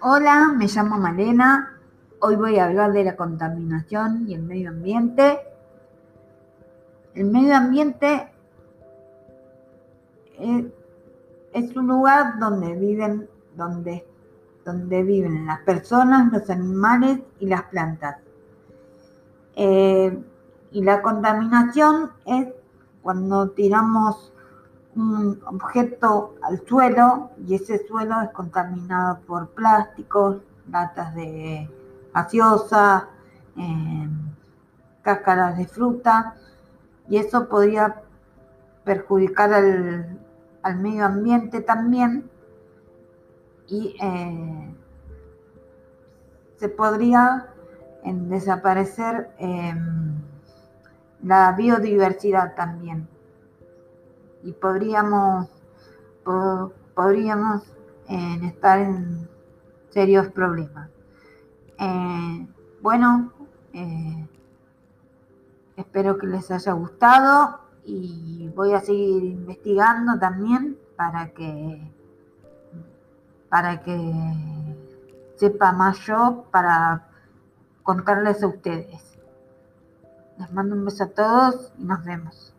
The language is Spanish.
Hola, me llamo Malena. Hoy voy a hablar de la contaminación y el medio ambiente. El medio ambiente es, un lugar donde viven, donde, donde viven las personas, los animales y las plantas. Eh, y la contaminación es cuando tiramos un objeto al suelo y ese suelo es contaminado por plásticos, latas de gaseosa, eh, cáscaras de fruta y eso podría perjudicar al, medio ambiente también y eh, se podría desaparecer em, la biodiversidad también y podríamos, podríamos estar en serios problemas. Eh, bueno, eh, espero que les haya gustado y voy a seguir investigando también para que para que sepa más yo para contarles a ustedes. Les mando un beso a todos y nos vemos.